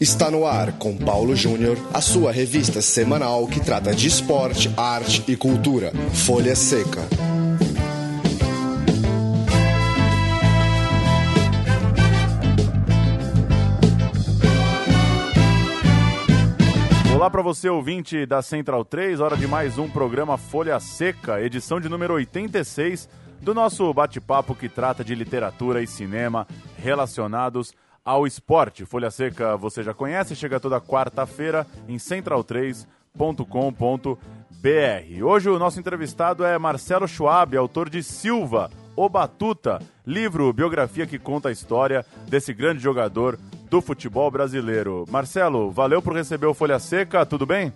Está no ar com Paulo Júnior, a sua revista semanal que trata de esporte, arte e cultura. Folha Seca. Olá para você, ouvinte da Central 3, hora de mais um programa Folha Seca, edição de número 86 do nosso bate-papo que trata de literatura e cinema relacionados ao esporte. Folha Seca você já conhece, chega toda quarta-feira em central3.com.br. Hoje o nosso entrevistado é Marcelo Schwab, autor de Silva, O Batuta, livro, biografia que conta a história desse grande jogador do futebol brasileiro. Marcelo, valeu por receber o Folha Seca, tudo bem?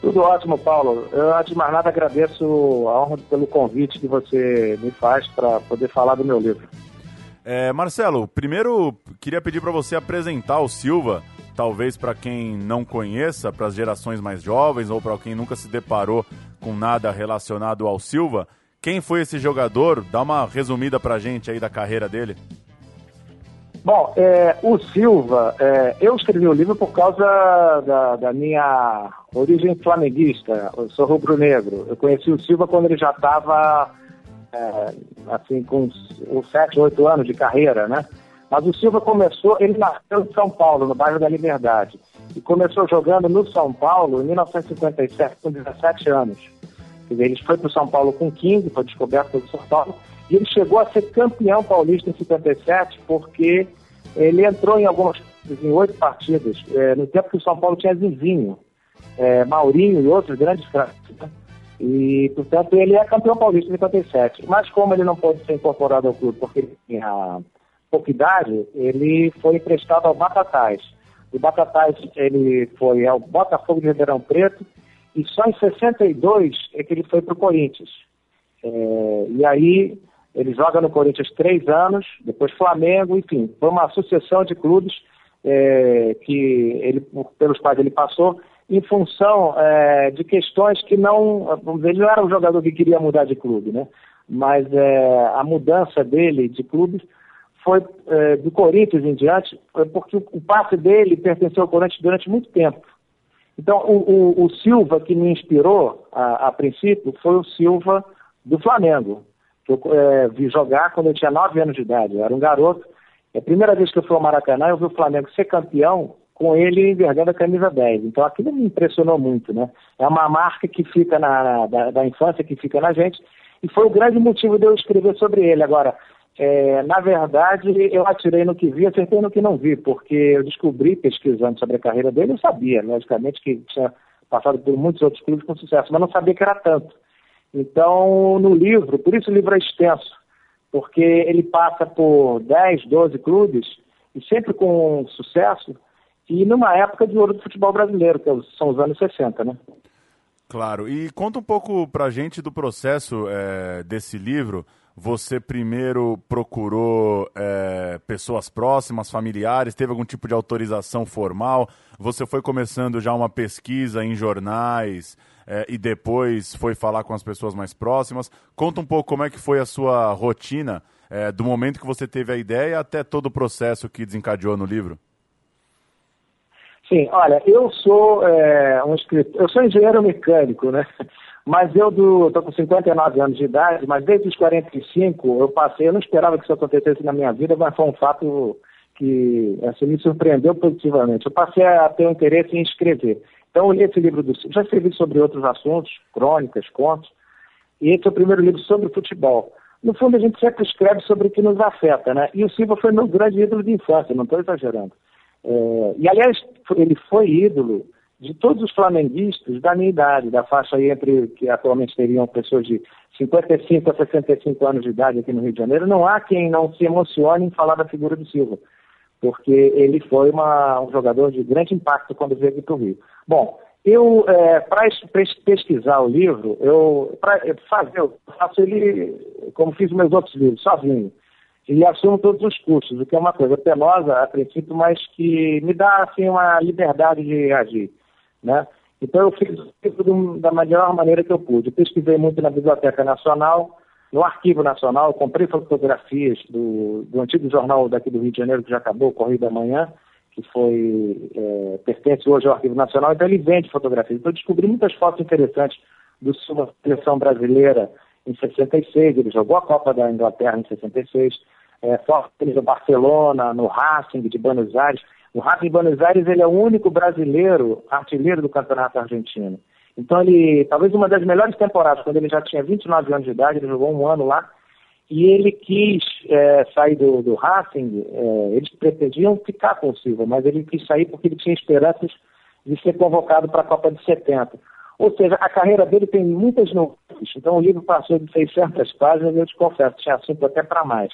Tudo ótimo, Paulo. Eu, antes de mais nada, agradeço a honra pelo convite que você me faz para poder falar do meu livro. É, Marcelo, primeiro queria pedir para você apresentar o Silva, talvez para quem não conheça, para as gerações mais jovens ou para quem nunca se deparou com nada relacionado ao Silva. Quem foi esse jogador? Dá uma resumida para a gente aí da carreira dele. Bom, é, o Silva, é, eu escrevi o livro por causa da, da, minha origem flamenguista. Eu sou rubro-negro. Eu conheci o Silva quando ele já estava, é, assim, com uns 7, 8 anos de carreira, né? Mas o Silva começou, ele nasceu em São Paulo, no bairro da Liberdade. E começou jogando no São Paulo em 1957, com 17 anos. Quer dizer, ele foi para o São Paulo com 15, foi descoberto pelo São Paulo e ele chegou a ser campeão paulista em 57, porque ele entrou em algumas em oito partidas, é, no tempo que o São Paulo tinha Zizinho, é, Maurinho e outros grandes craques. Né? E, portanto, ele é campeão paulista em 57. Mas como ele não pôde ser incorporado ao clube porque ele tinha pouca idade, ele foi emprestado ao Batatais. O Batatais ele foi ao Botafogo de Ribeirão Preto e só em 62 é que ele foi para o Corinthians. É, e aí ele joga no Corinthians três anos, depois Flamengo, enfim, foi uma sucessão de clubes é, que ele, pelos quais ele passou em função é, de questões que não. Ele não era um jogador que queria mudar de clube, né? Mas é, a mudança dele de clubes foi é, do Corinthians em diante, porque o, o passe dele pertenceu ao Corinthians durante muito tempo. Então, o, o, o Silva que me inspirou a, a princípio foi o Silva do Flamengo que eu é, vi jogar quando eu tinha 9 anos de idade. Eu era um garoto. É a primeira vez que eu fui ao Maracanã, eu vi o Flamengo ser campeão com ele envergando a camisa 10. Então aquilo me impressionou muito, né? É uma marca que fica na, na da, da, infância, que fica na gente, e foi o grande motivo de eu escrever sobre ele. Agora, é, na verdade, eu atirei no que vi, acertei no que não vi, porque eu descobri, pesquisando sobre a carreira dele, eu sabia, logicamente, que tinha passado por muitos outros clubes com sucesso, mas não sabia que era tanto. Então, no livro, por isso o livro é extenso, porque ele passa por 10, 12 clubes, e sempre com sucesso, e numa época de ouro do futebol brasileiro, que são os anos 60, né? Claro, e conta um pouco pra gente do processo é, desse livro. Você primeiro procurou é, pessoas próximas, familiares, teve algum tipo de autorização formal? Você foi começando já uma pesquisa em jornais? é, e depois foi falar com as pessoas mais próximas. Conta um pouco como é que foi a sua rotina é, do momento que você teve a ideia até todo o processo que desencadeou no livro. Sim, olha, eu sou é, um escritor, eu sou engenheiro mecânico, né? Mas eu estou com 59 anos de idade, mas desde os 45 eu passei, eu não esperava que isso acontecesse na minha vida, mas foi um fato que assim, me surpreendeu positivamente. Eu passei a ter um interesse em escrever. Então, eu li esse livro do Já escrevi sobre outros assuntos, crônicas, contos, e esse é o primeiro livro sobre futebol. No fundo, a gente sempre escreve sobre o que nos afeta, né? E o Silva foi meu grande ídolo de infância, não estou exagerando. É, e, aliás, ele foi ídolo de todos os flamenguistas da minha idade, da faixa aí entre que atualmente teriam pessoas de 55 a 65 anos de idade aqui no Rio de Janeiro. Não há quem não se emocione em falar da figura do Silva porque ele foi uma, um jogador de grande impacto quando veio aqui para o Rio. Bom, eu, é, para pesquisar o livro, eu, para fazer, eu faço ele como fiz meus outros livros, sozinho. E assumo todos os custos, o que é uma coisa penosa a princípio, mas que me dá assim, uma liberdade de agir. Né? Então eu fiz o livro da melhor maneira que eu pude. Eu pesquisei muito na Biblioteca Nacional, no Arquivo Nacional, comprei fotografias do, do antigo jornal daqui do Rio de Janeiro, que já acabou, o Correio da Manhã, que foi é, pertence hoje ao Arquivo Nacional, então ele vende fotografias. Então eu descobri muitas fotos interessantes do seleção brasileira em 66, ele jogou a Copa da Inglaterra em 66, é, do Barcelona, no Racing de Buenos Aires. O Racing de Buenos Aires ele é o único brasileiro artilheiro do Campeonato Argentino. Então ele, talvez uma das melhores temporadas, quando ele já tinha 29 anos de idade, ele jogou um ano lá, e ele quis é, sair do, do Racing, é, eles pretendiam ficar com o Silva, mas ele quis sair porque ele tinha esperanças de ser convocado para a Copa de 70. Ou seja, a carreira dele tem muitas nuances. Então o livro passou de 600 páginas, eu te confesso, tinha assunto até para mais.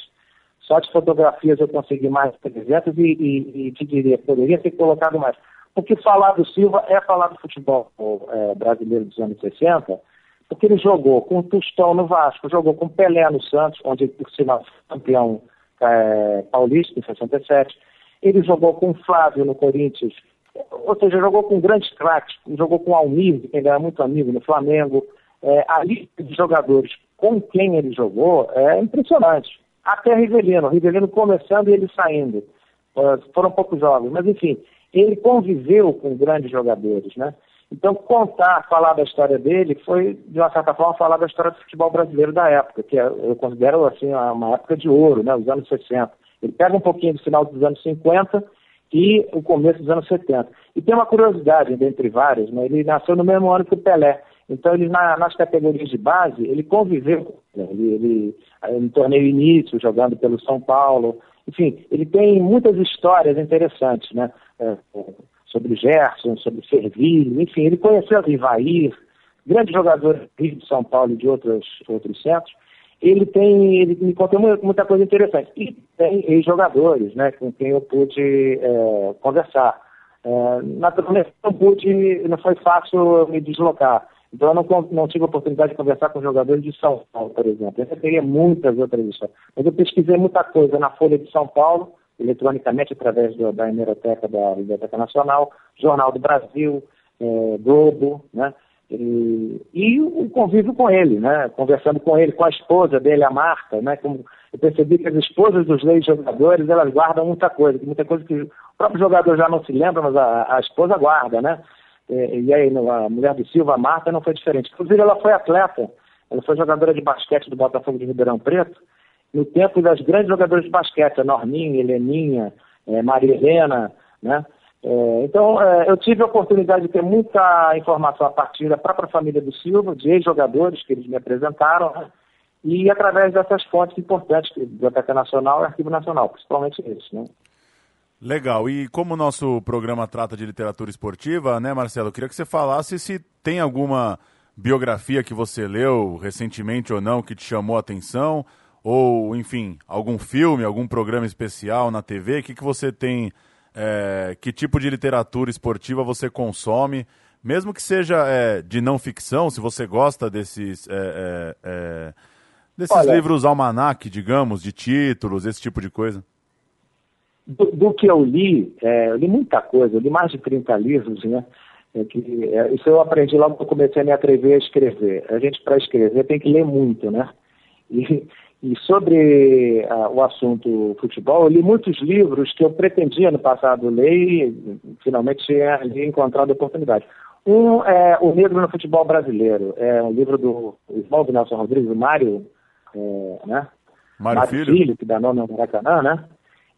Só de fotografias eu consegui mais de 300 e, e, e te diria, poderia ter colocado mais. Porque falar do Silva é falar do futebol é, brasileiro dos anos 60, porque ele jogou com o Tostão no Vasco, jogou com Pelé no Santos, onde ele, por sinal, campeão é, paulista em 67. Ele jogou com Flávio no Corinthians, ou seja, jogou com grandes craques, jogou com Almir, que ele era muito amigo no Flamengo. É, a lista de jogadores com quem ele jogou é impressionante. Até Rivelino, Rivelino começando e ele saindo. foram poucos jogos, mas enfim, ele conviveu com grandes jogadores, né? Então, contar, falar da história dele foi, de uma certa forma, falar da história do futebol brasileiro da época, que é, eu considero assim, uma época de ouro, né, os anos 60. Ele pega um pouquinho do final dos anos 50 e o começo dos anos 70. E tem uma curiosidade, dentre várias, né, ele nasceu no mesmo ano que o Pelé. Então, ele, na, nas categorias de base, ele conviveu, né, ele, ele, no torneio início, jogando pelo São Paulo. Enfim, ele tem muitas histórias interessantes, né? É, sobre Gerson, sobre Servilho, enfim, ele conheceu Ivair, grande jogador de São Paulo e de outros, outros centros. Ele tem, ele me contou muita coisa interessante. E tem ex-jogadores, né, com quem eu pude é, conversar. É, naturalmente, não pude, não foi fácil me deslocar. Então, eu não, não tive a oportunidade de conversar com jogadores de São Paulo, por exemplo. Eu teria muitas outras histórias. Mas eu pesquisei muita coisa na Folha de São Paulo, eletronicamente através do, da hemeroteca da Biblioteca Nacional, Jornal do Brasil, é, Globo, né? E, e, o convívio com ele, né? Conversando com ele, com a esposa dele, a Marta, né? Como eu percebi que as esposas dos leis jogadores, elas guardam muita coisa, muita coisa que o próprio jogador já não se lembra, mas a, a esposa guarda, né? E, e aí a mulher do Silva, a Marta, não foi diferente. Inclusive ela foi atleta, ela foi jogadora de basquete do Botafogo de Ribeirão Preto, no tempo das grandes jogadoras de basquete, a Norminha, Heleninha, é, Maria Helena, né? É, então, é, eu tive a oportunidade de ter muita informação a partir da própria família do Silva, de ex-jogadores que eles me apresentaram, né? e através dessas fontes importantes, Biblioteca Nacional e Arquivo Nacional, principalmente isso, né? Legal. E como o nosso programa trata de literatura esportiva, né, Marcelo, eu queria que você falasse se tem alguma biografia que você leu recentemente ou não que te chamou a atenção, ou, enfim, algum filme, algum programa especial na TV? O que, que você tem, é, que tipo de literatura esportiva você consome? Mesmo que seja é, de não ficção, se você gosta desses, é, é, é desses Olha, livros almanac, digamos, de títulos, esse tipo de coisa. Do, do que eu li, é, eu li muita coisa, eu li mais de 30 livros, né? É que, é, isso eu aprendi logo que eu comecei a me atrever a escrever. A gente, para escrever, tem que ler muito, né? E, e sobre uh, o assunto futebol, eu li muitos livros que eu pretendia no passado ler e finalmente tinha encontrado a oportunidade. Um é O Negro no Futebol Brasileiro, é um livro do irmão do Nelson Rodrigues, o Mário, é, né? Mário, Mário Filho. Filho, que dá nome ao Maracanã, né?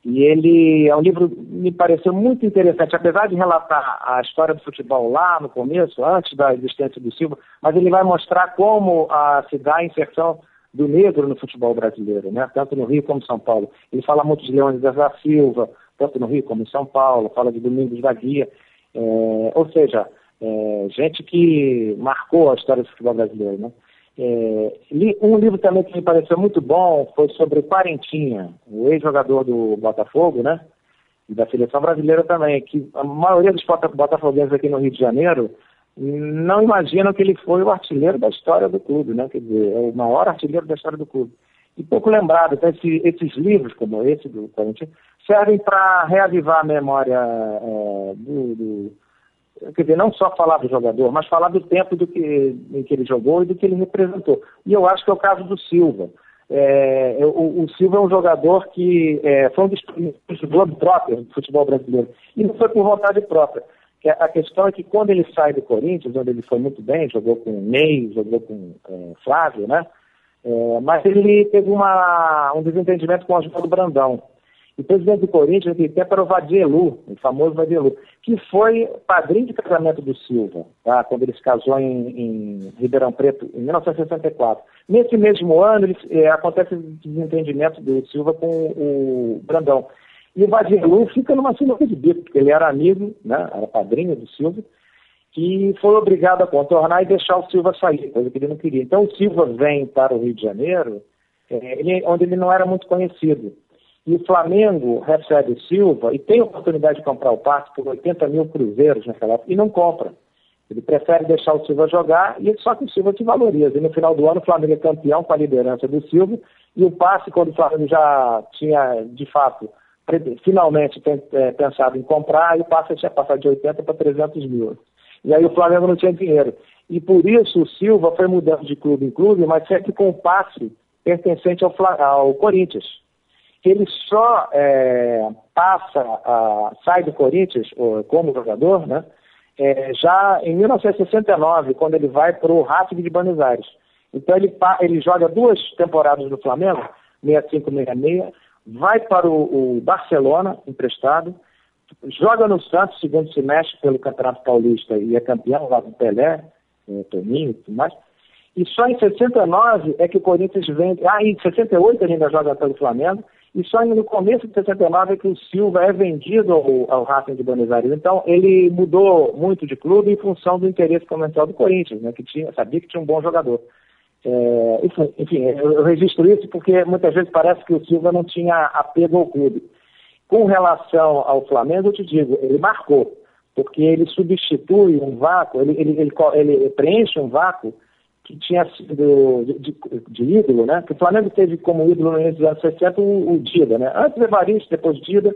E ele é um livro me pareceu muito interessante, apesar de relatar a história do futebol lá no começo, antes da existência do Silva, mas ele vai mostrar como a, se dá a inserção do negro no futebol brasileiro, né? tanto no Rio como em São Paulo. Ele fala muito de Leões da Silva, tanto no Rio como em São Paulo, fala de Domingos da Guia, é, ou seja, é, gente que marcou a história do futebol brasileiro. Né? É, um livro também que me pareceu muito bom foi sobre Quarentinha, o ex-jogador do Botafogo, né? E da seleção brasileira também, que a maioria dos botafoguenses aqui no Rio de Janeiro não imaginam que ele foi o artilheiro da história do clube, né? Quer dizer, é o maior artilheiro da história do clube. E pouco lembrado, então, esse, esses livros, como esse do Corinthians, servem para reavivar a memória é, do, do, Quer dizer, não só falar do jogador, mas falar do tempo do que, em que ele jogou e do que ele representou. E eu acho que é o caso do Silva. É, o, o, Silva é um jogador que é, foi um dos Globetrotters do futebol brasileiro. E não foi por vontade própria. A questão é que quando ele sai do Corinthians, onde ele foi muito bem, jogou com Ney, jogou com é, Flávio, né? É, mas ele teve uma, um desentendimento com o Oswaldo Brandão. O presidente do Corinthians naquele tempo era o Vadielu, o famoso Vadielu, que foi padrinho de casamento do Silva, tá? quando ele se casou em, em Ribeirão Preto, em 1964. Nesse mesmo ano, ele, é, acontece o desentendimento do Silva com o Brandão. E o Vadielu fica numa sinuca de bico, porque ele era amigo, né? era padrinho do Silva, que foi obrigado a contornar e deixar o Silva sair, coisa que ele não queria. Então o Silva vem para o Rio de Janeiro, é, ele, onde ele não era muito conhecido. E o Flamengo recebe o Silva e tem a oportunidade de comprar o passe por 80 mil cruzeiros naquela época e não compra. Ele prefere deixar o Silva jogar, e só que o Silva te valoriza. E no final do ano o Flamengo é campeão com a liderança do Silva, e o passe, quando o Flamengo já tinha, de fato, finalmente é, pensado em comprar, e o passe tinha passado de 80 para 300 mil. E aí o Flamengo não tinha dinheiro. E por isso o Silva foi mudando de clube em clube, mas sempre com o passe pertencente ao, ao Corinthians. Ele só é, passa, a, sai do Corinthians como jogador, né? É, já em 1969, quando ele vai para o Racing de Buenos Aires. Então ele, ele joga duas temporadas no Flamengo, 65-66, vai para o, o Barcelona, emprestado, joga no Santos, segundo semestre, pelo Campeonato Paulista e é campeão lá do Pelé, é, Toninho e tudo mais. E só em 69 é que o Corinthians vende. Ah, em 68 ele ainda joga pelo Flamengo. E só no começo de 69 é que o Silva é vendido ao, ao Racing de Buenos Aires. Então, ele mudou muito de clube em função do interesse comercial do Corinthians, né, que tinha, sabia que tinha um bom jogador. É, enfim, enfim, eu registro isso porque muitas vezes parece que o Silva não tinha apego ao clube. Com relação ao Flamengo, eu te digo, ele marcou, porque ele substitui um vácuo, ele, ele, ele, ele preenche um vácuo que tinha sido de, de, de, ídolo, né? Que o Flamengo teve como ídolo no início dos anos 60 o, o Dida, né? Antes Evaristo, depois Dida.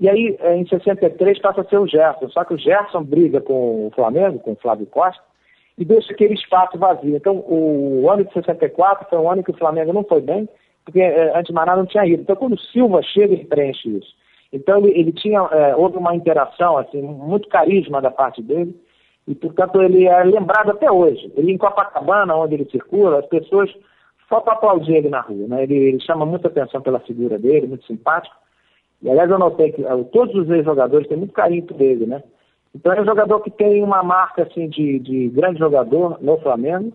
E aí, é, em 63, passa a ser o Gerson. Só que o Gerson briga com o Flamengo, com o Flávio Costa, e deixa aquele espaço vazio. Então, o ano de 64 foi um ano que o Flamengo não foi bem, porque é, antes de Maná não tinha ido. Então, quando o Silva chega, ele preenche isso. Então ele, ele tinha, é, houve uma interação, assim, muito carisma da parte dele, e portanto ele é lembrado até hoje. Ele em Copacabana, onde ele circula, as pessoas só para aplaudir ele na rua, né? Ele, ele, chama muita atenção pela figura dele, muito simpático. E aliás eu notei que uh, todos os ex-jogadores têm muito carinho por ele, né? Então é um jogador que tem uma marca assim de, de grande jogador no Flamengo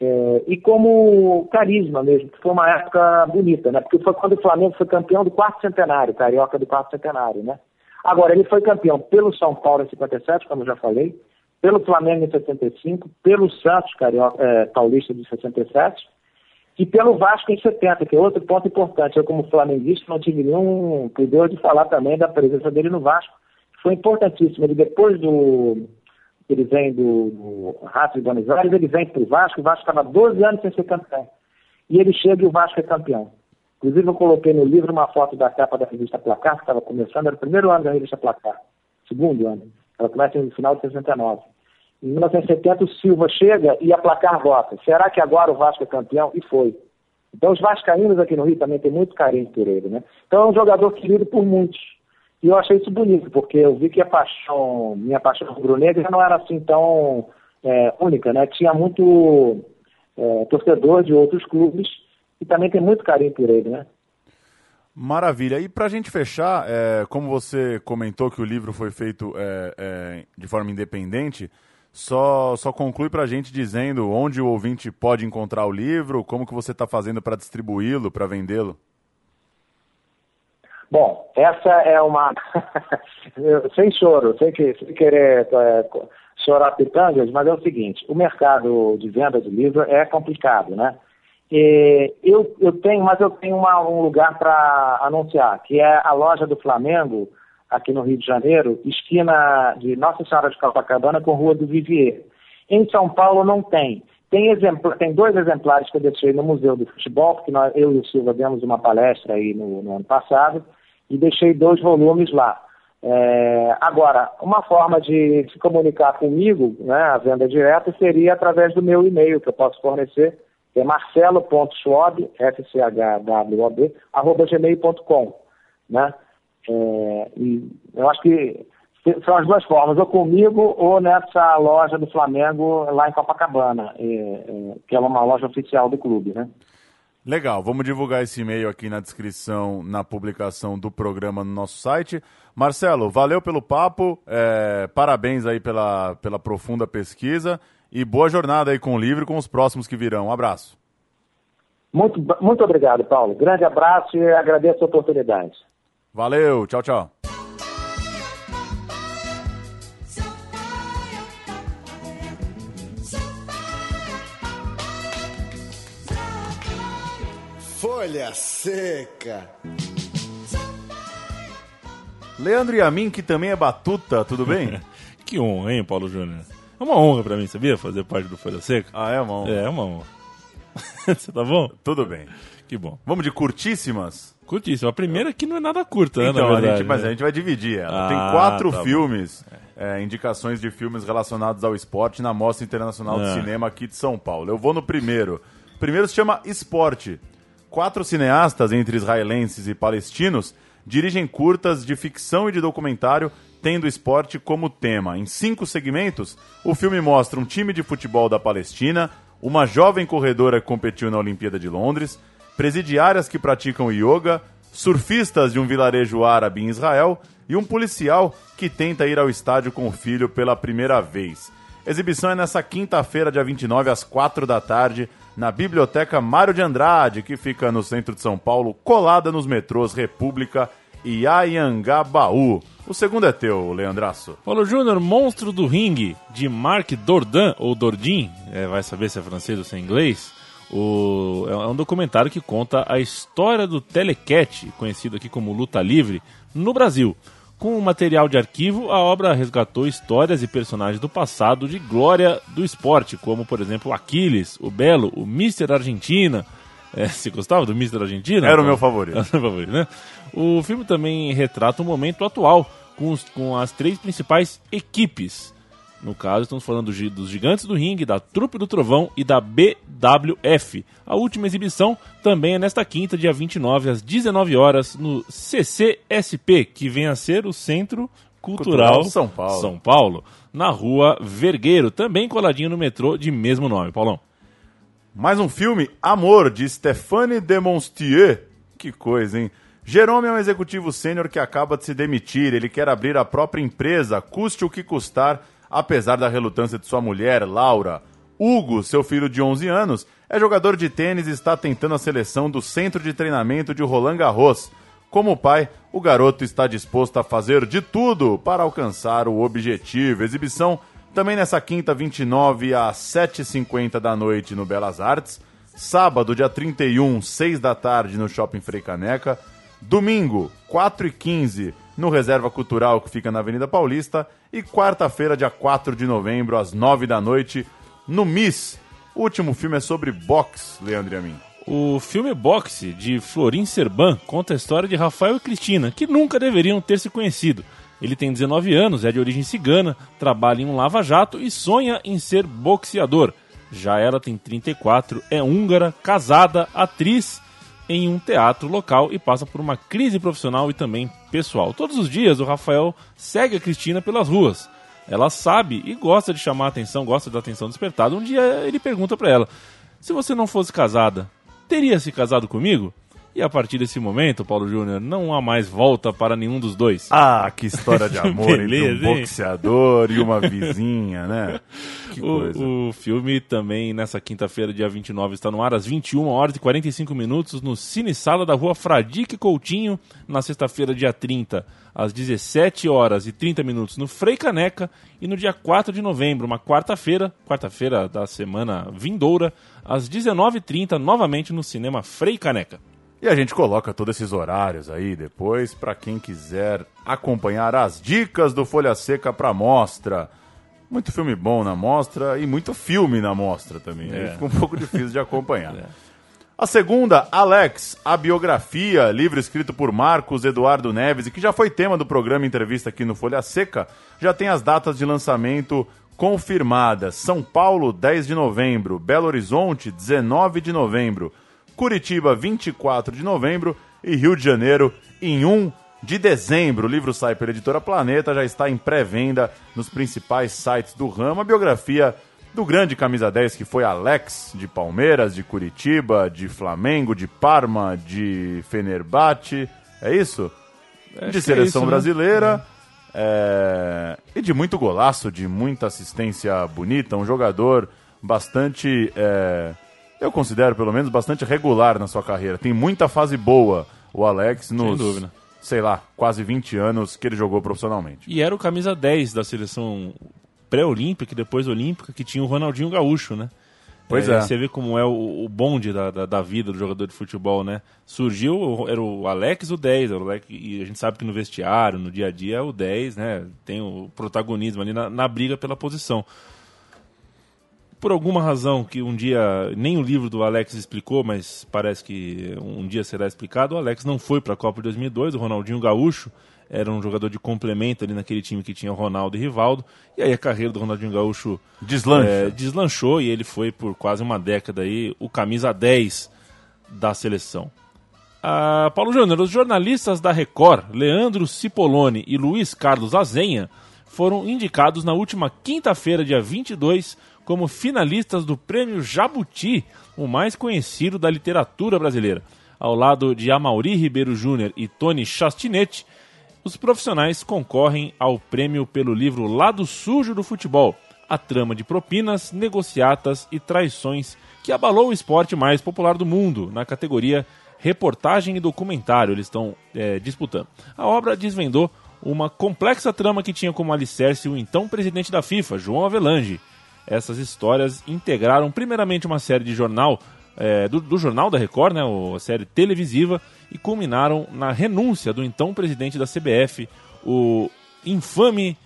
é, e como carisma mesmo, que foi uma época bonita, né? Porque foi quando o Flamengo foi campeão do quarto centenário, carioca do quarto centenário, né? Agora, ele foi campeão pelo São Paulo em 57, como eu já falei, pelo Flamengo em 75, pelo Santos carioca, é, paulista de 67 e pelo Vasco em 70, que é outro ponto importante. Eu, como flamenguista, não tive nenhum pudor de falar também da presença dele no Vasco, que foi importantíssimo. Ele, depois do, ele vem do, do Rato de Buenos Aires, ele vem para o Vasco, o Vasco estava 12 anos sem ser campeão. E ele chega e o Vasco é campeão. Inclusive, eu coloquei no livro uma foto da capa da revista Placar, que estava começando, era o primeiro ano da revista Placar, segundo ano. Ela começa no final de 69. Em 1970, o Silva chega e a Placar vota. Será que agora o Vasco é campeão? E foi. Então, os vascaínos aqui no Rio também têm muito carinho por ele, né? Então, é um jogador querido por muitos. E eu achei isso bonito, porque eu vi que a paixão, minha paixão rubro-negra não era assim tão é, única, né? Tinha muito é, torcedor de outros clubes e também tem muito carinho por ele, né? Maravilha. E para a gente fechar, é, como você comentou que o livro foi feito é, é, de forma independente, só, só conclui para a gente dizendo onde o ouvinte pode encontrar o livro, como que você está fazendo para distribuí-lo, para vendê-lo. Bom, essa é uma. sem choro, sem, que, sem querer é, chorar pitangas, mas é o seguinte: o mercado de venda de livro é complicado, né? E eu, eu tenho, mas eu tenho uma, um lugar para anunciar, que é a loja do Flamengo, aqui no Rio de Janeiro, esquina de Nossa Senhora de Copacabana com Rua do Vivier. Em São Paulo não tem. Tem, exemplo, tem dois exemplares que eu deixei no Museu do Futebol, porque nós, eu e o Silva demos uma palestra aí no, no ano passado, e deixei dois volumes lá. É, agora, uma forma de se comunicar comigo, né, a venda direta, seria através do meu e-mail, que eu posso fornecer, que é marcelo.schwab, S-C-H-W-O-B, arroba gmail.com, né? É, e eu acho que são as duas formas, ou comigo ou nessa loja do Flamengo lá em Copacabana, é, é, que é uma loja oficial do clube, né? Legal, vamos divulgar esse e-mail aqui na descrição, na publicação do programa no nosso site. Marcelo, valeu pelo papo, é, parabéns aí pela, pela profunda pesquisa e boa jornada aí com o livro e com os próximos que virão. Um abraço. Muito, muito obrigado, Paulo. Grande abraço e agradeço a oportunidade. Valeu, tchau, tchau. Folha Seca. Leandro Yamin, que também é batuta, tudo bem? que honra, hein, Paulo Júnior? É uma honra para mim, sabia? Fazer parte do Folha Seca. Ah, é uma honra? É, é uma honra. Você tá bom? Tudo bem. Que bom. Vamos de curtíssimas? Curtíssima. A primeira que não é nada curta, então, né, na verdade, a gente, mas né? a gente vai dividir ela. Ah, Tem quatro tá filmes, é, indicações de filmes relacionados ao esporte na Mostra Internacional de Ah. Cinema aqui de São Paulo. Eu vou no primeiro. O primeiro se chama Esporte. Quatro cineastas, entre israelenses e palestinos, dirigem curtas de ficção e de documentário tendo esporte como tema. Em cinco segmentos, o filme mostra um time de futebol da Palestina, uma jovem corredora que competiu na Olimpíada de Londres, presidiárias que praticam yoga, surfistas de um vilarejo árabe em Israel e um policial que tenta ir ao estádio com o filho pela primeira vez. Exibição é nessa quinta-feira, dia 29, às 4 da tarde, na Biblioteca Mário de Andrade, que fica no centro de São Paulo, colada nos metrôs República e Ayangabaú. O segundo é teu, Leandraço. Paulo Júnior, Monstro do Ringue, de Marc Dordan, ou Dordim, é, vai saber se é francês ou se é inglês. O, é um documentário que conta a história do Telecat, conhecido aqui como Luta Livre, no Brasil. Com o material de arquivo, a obra resgatou histórias e personagens do passado de glória do esporte, como, por exemplo, Aquiles, o Belo, o Mister Argentina. É, você gostava do Mister Argentina? Era o meu favorito. Era o seu favorito, né? O filme também retrata o momento atual, com, os- com as três principais equipes. No caso, estamos falando dos Gigantes do Ringue, da Trupe do Trovão e da BWF. A última exibição também é nesta quinta, dia 29, às 19 horas, no CCSP, que vem a ser o Centro Cultural, Cultural São Paulo. São Paulo, na rua Vergueiro, também coladinho no metrô de mesmo nome. Paulão. Mais um filme, Amor, de Stéphane Demonstier. Que coisa, hein? Jerome é um executivo sênior que acaba de se demitir. Ele quer abrir a própria empresa, custe o que custar, apesar da relutância de sua mulher, Laura. Hugo, seu filho de 11 anos, é jogador de tênis e está tentando a seleção do centro de treinamento de Roland Garros. Como pai, o garoto está disposto a fazer de tudo para alcançar o objetivo. Exibição também nessa quinta, 29 às 7h50 da noite no Belas Artes. Sábado, dia 31, 6 da tarde no Shopping Frei Caneca. Domingo, 4h15 no Reserva Cultural que fica na Avenida Paulista. E quarta-feira, dia 4 de novembro, às 9 da noite, no Miss. O último filme é sobre boxe, Leandro e. O filme Boxe, de Florin Serban, conta a história de Rafael e Cristina, que nunca deveriam ter se conhecido. Ele tem 19 anos, é de origem cigana, trabalha em um lava-jato e sonha em ser boxeador. Já ela tem 34, é húngara, casada, atriz em um teatro local e passa por uma crise profissional e também pessoal. Todos os dias o Rafael segue a Cristina pelas ruas. Ela sabe e gosta de chamar a atenção, gosta da atenção despertada. Um dia ele pergunta pra ela: se você não fosse casada, teria se casado comigo? E a partir desse momento, Paulo Júnior, não há mais volta para nenhum dos dois. Ah, que história de amor entre um boxeador e uma vizinha, né? Que coisa. O, o filme também, nessa quinta-feira, dia 29, está no ar às 21 horas e 45 minutos no Cine Sala da rua Fradique Coutinho. Na sexta-feira, dia 30, às 17 horas e 30 minutos no Frei Caneca. E no dia 4 de novembro, uma quarta-feira, quarta-feira da semana vindoura, às 19h30, novamente no Cinema Frei Caneca. E a gente coloca todos esses horários aí depois para quem quiser acompanhar as dicas do Folha Seca para mostra. Muito filme bom na mostra e muito filme na mostra também. Aí É. fica um pouco difícil de acompanhar. A segunda, Alex, a biografia, livro escrito por Marcos Eduardo Neves e que já foi tema do programa Entrevista aqui no Folha Seca, já tem as datas de lançamento confirmadas: São Paulo, 10 de novembro, Belo Horizonte, 19 de novembro, Curitiba, 24 de novembro e Rio de Janeiro, em 1 de dezembro. O livro sai pela editora Planeta, já está em pré-venda nos principais sites do ramo. A biografia do grande camisa 10 que foi Alex, de Palmeiras, de Curitiba, de Flamengo, de Parma, de Fenerbahçe. É isso? Acho de que seleção é isso, né? brasileira. é, E de muito golaço, de muita assistência bonita. Um jogador bastante. é, Eu considero, pelo menos, bastante regular na sua carreira. Tem muita fase boa o Alex nos. dúvida. Sei lá, quase 20 anos que ele jogou profissionalmente. E era o camisa 10 da seleção pré-olímpica e depois olímpica, que tinha o Ronaldinho Gaúcho, né? Pois é. Você vê como é o, o bonde da, da, da vida do jogador de futebol, né? Surgiu, era o Alex o 10, era o Alex, e a gente sabe que no vestiário, no dia a dia, é o 10, né? Tem o protagonismo ali na, na briga pela posição. Por alguma razão que um dia nem o livro do Alex explicou, mas parece que um dia será explicado, o Alex não foi para a Copa de 2002, o Ronaldinho Gaúcho era um jogador de complemento ali naquele time que tinha Ronaldo e Rivaldo, e aí a carreira do Ronaldinho Gaúcho Deslancha. é, deslanchou e ele foi por quase uma década aí o camisa 10 da seleção. Ah, Paulo Júnior, os jornalistas da Record, Leandro Cipollone e Luiz Carlos Azenha, foram indicados na última quinta-feira, dia 22, como finalistas do Prêmio Jabuti, o mais conhecido da literatura brasileira. Ao lado de Amauri Ribeiro Júnior e Tony Chastinetti, os profissionais concorrem ao prêmio pelo livro Lado Sujo do Futebol, a trama de propinas, negociatas e traições que abalou o esporte mais popular do mundo, na categoria reportagem e documentário. Eles estão é, disputando. A obra desvendou uma complexa trama que tinha como alicerce o então presidente da FIFA, João Avelange. Essas histórias integraram primeiramente uma série de jornal é, do, do Jornal da Record, né, a série televisiva, e culminaram na renúncia do então presidente da CBF, o infame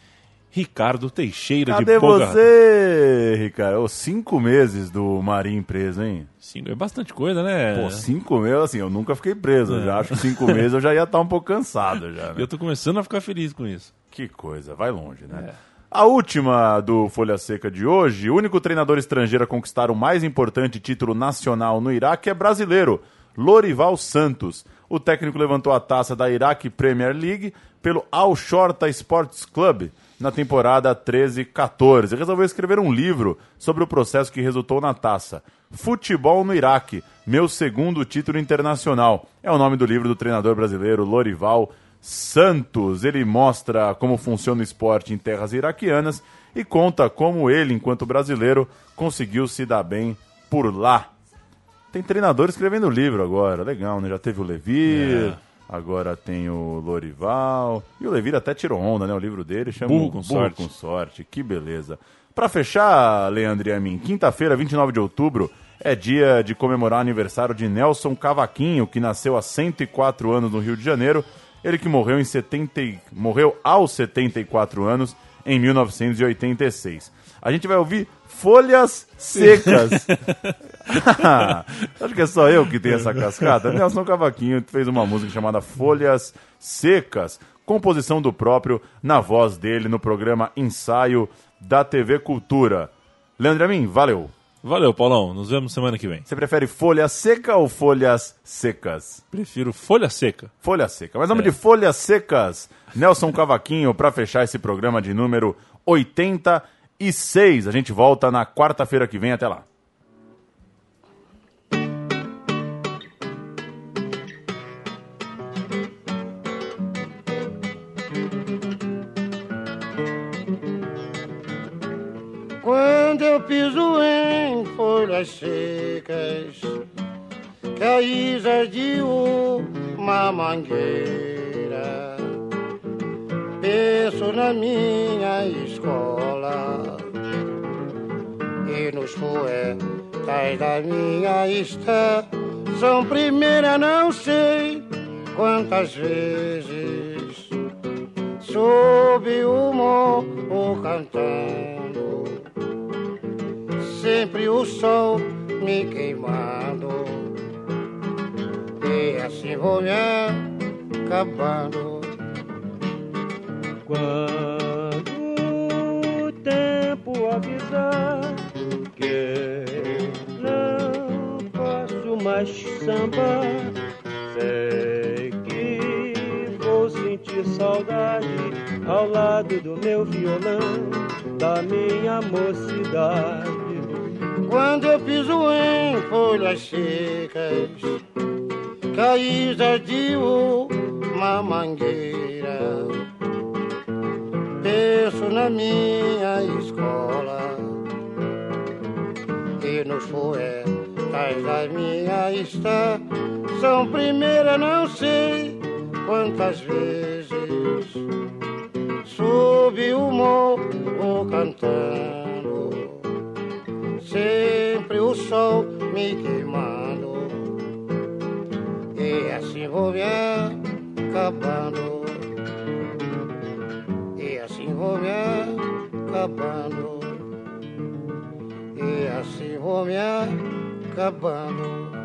Ricardo Teixeira Cadê de Boga. você, Ricardo? Ô, cinco meses do Marinho preso, hein? Sim, é bastante coisa, né? Pô, cinco meses, assim, eu nunca fiquei preso. Eu já acho que cinco meses eu já ia estar um pouco cansado já, né? Eu tô começando a ficar feliz com isso. Que coisa, vai longe, né? É. A última do Folha Seca de hoje, o único treinador estrangeiro a conquistar o mais importante título nacional no Iraque é brasileiro, Lorival Santos. O técnico levantou a taça da Iraque Premier League pelo Al Shorta Sports Club na temporada 13-14. Resolveu escrever um livro sobre o processo que resultou na taça. Futebol no Iraque, meu segundo título internacional. É o nome do livro do treinador brasileiro Lorival Santos. Ele mostra como funciona o esporte em terras iraquianas e conta como ele, enquanto brasileiro, conseguiu se dar bem por lá. Tem treinador escrevendo livro agora, legal, né? Já teve o Levir, É. agora tem o Lorival. E o Levir até tirou onda, né? O livro dele chama Burro com Sorte. com sorte. Que beleza. Pra fechar, Leandro e a mim, quinta-feira, 29 de outubro, é dia de comemorar o aniversário de Nelson Cavaquinho, que nasceu há 104 anos no Rio de Janeiro. Ele que morreu em 70, e- morreu aos 74 anos em 1986. A gente vai ouvir Folhas Secas. Acho que é só eu que tenho essa cascata. Nelson Cavaquinho fez uma música chamada Folhas Secas, composição do próprio, na voz dele, no programa Ensaio da TV Cultura. Leandro Amin, valeu. Valeu, Paulão. Nos vemos semana que vem. Você prefere folha seca ou folhas secas? Prefiro folha seca. Folha seca. Mas nome de folhas secas. Nelson Cavaquinho, para fechar esse programa de número 86. A gente volta na quarta-feira que vem. Até lá. Folhas secas, caídas de uma mangueira, penso na minha escola e nos poetas da minha estação primeira, não sei quantas vezes sob o morro cantando sempre o sol me queimando e assim vou me acabando. Quando o tempo avisar que não posso mais samba. Sei que vou sentir saudade ao lado do meu violão, da minha mocidade. Quando eu piso em folhas secas, caídas de uma mangueira, penso na minha escola. E nos poetas da minha estação. Primeira não sei quantas vezes subi o morro cantando sempre o sol me queimando. E assim vou me acabando. E assim vou me acabando. E assim vou me acabando